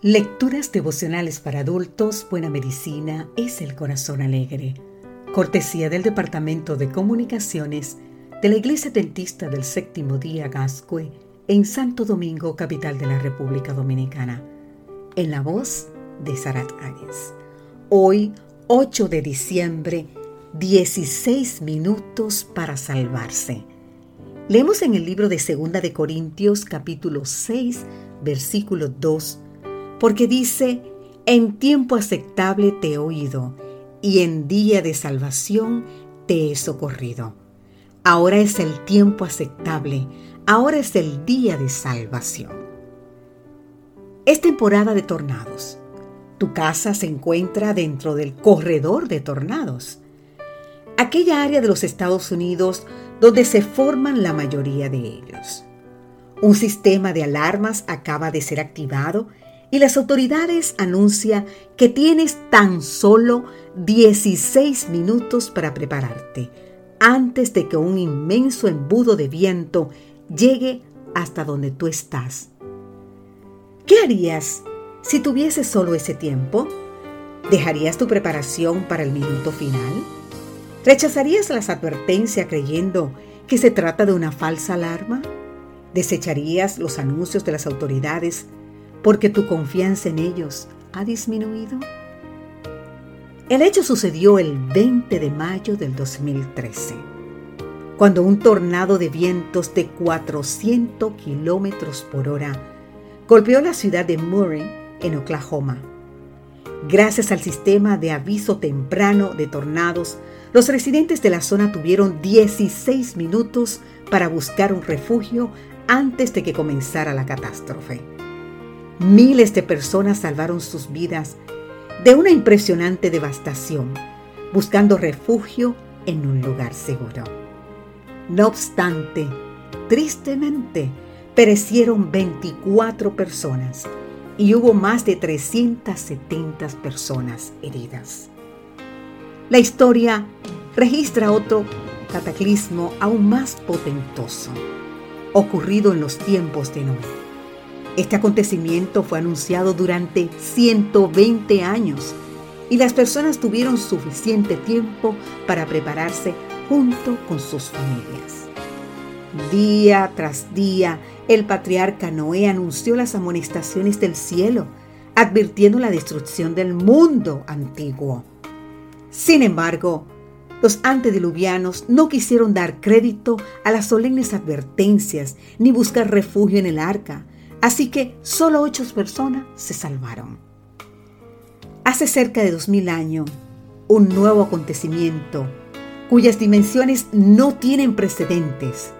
Lecturas devocionales para adultos, Buena Medicina es el Corazón Alegre. Cortesía del Departamento de Comunicaciones de la Iglesia Dentista del Séptimo Día Gascue en Santo Domingo, capital de la República Dominicana. En la voz de Sarat Áñez. Hoy, 8 de diciembre, 16 minutos para salvarse. Leemos en el libro de Segunda de Corintios, capítulo 6, versículo 2, porque dice, en tiempo aceptable te he oído, y en día de salvación te he socorrido. Ahora es el tiempo aceptable, ahora es el día de salvación. Es temporada de tornados. Tu casa se encuentra dentro del corredor de tornados aquella área de los Estados Unidos donde se forman la mayoría de ellos. Un sistema de alarmas acaba de ser activado y las autoridades anuncian que tienes tan solo 16 minutos para prepararte antes de que un inmenso embudo de viento llegue hasta donde tú estás. ¿Qué harías si tuvieses solo ese tiempo? ¿Dejarías tu preparación para el minuto final? ¿Rechazarías las advertencias creyendo que se trata de una falsa alarma? ¿Desecharías los anuncios de las autoridades porque tu confianza en ellos ha disminuido? El hecho sucedió el 20 de mayo del 2013, cuando un tornado de vientos de 400 kilómetros por hora golpeó la ciudad de Murray, en Oklahoma. Gracias al sistema de aviso temprano de tornados, los residentes de la zona tuvieron 16 minutos para buscar un refugio antes de que comenzara la catástrofe. Miles de personas salvaron sus vidas de una impresionante devastación, buscando refugio en un lugar seguro. No obstante, tristemente, perecieron 24 personas y hubo más de 370 personas heridas. La historia registra otro cataclismo aún más potentoso, ocurrido en los tiempos de Noé. Este acontecimiento fue anunciado durante 120 años y las personas tuvieron suficiente tiempo para prepararse junto con sus familias. Día tras día, el patriarca Noé anunció las amonestaciones del cielo, advirtiendo la destrucción del mundo antiguo. Sin embargo, los antediluvianos no quisieron dar crédito a las solemnes advertencias ni buscar refugio en el arca, así que solo ocho personas se salvaron. Hace cerca de dos mil años, un nuevo acontecimiento, cuyas dimensiones no tienen precedentes,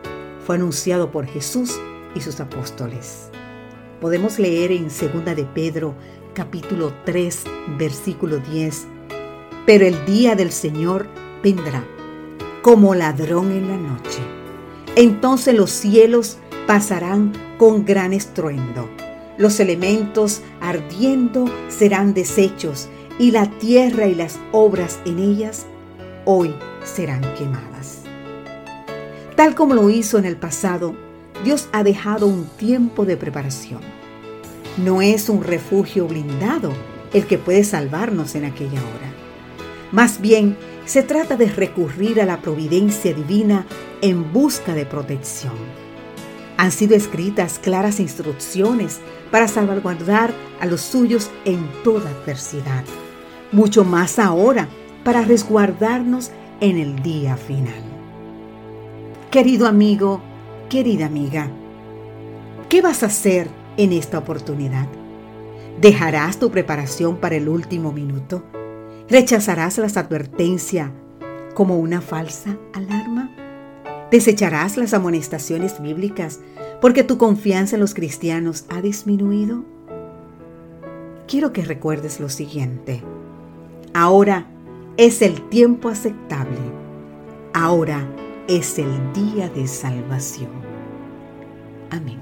fue anunciado por Jesús y sus apóstoles. Podemos leer en 2 de Pedro capítulo 3 versículo 10 pero el día del Señor vendrá como ladrón en la noche. Entonces los cielos pasarán con gran estruendo. Los elementos ardiendo serán deshechos y la tierra y las obras en ellas hoy serán quemadas. Tal como lo hizo en el pasado, Dios ha dejado un tiempo de preparación. No es un refugio blindado el que puede salvarnos en aquella hora. Más bien, se trata de recurrir a la providencia divina en busca de protección. Han sido escritas claras instrucciones para salvaguardar a los suyos en toda adversidad. Mucho más ahora para resguardarnos en el día final. Querido amigo, querida amiga, ¿qué vas a hacer en esta oportunidad? ¿Dejarás tu preparación para el último minuto? ¿Rechazarás las advertencias como una falsa alarma? ¿Desecharás las amonestaciones bíblicas porque tu confianza en los cristianos ha disminuido? Quiero que recuerdes lo siguiente. Ahora es el tiempo aceptable. Ahora es el día de salvación. Amén.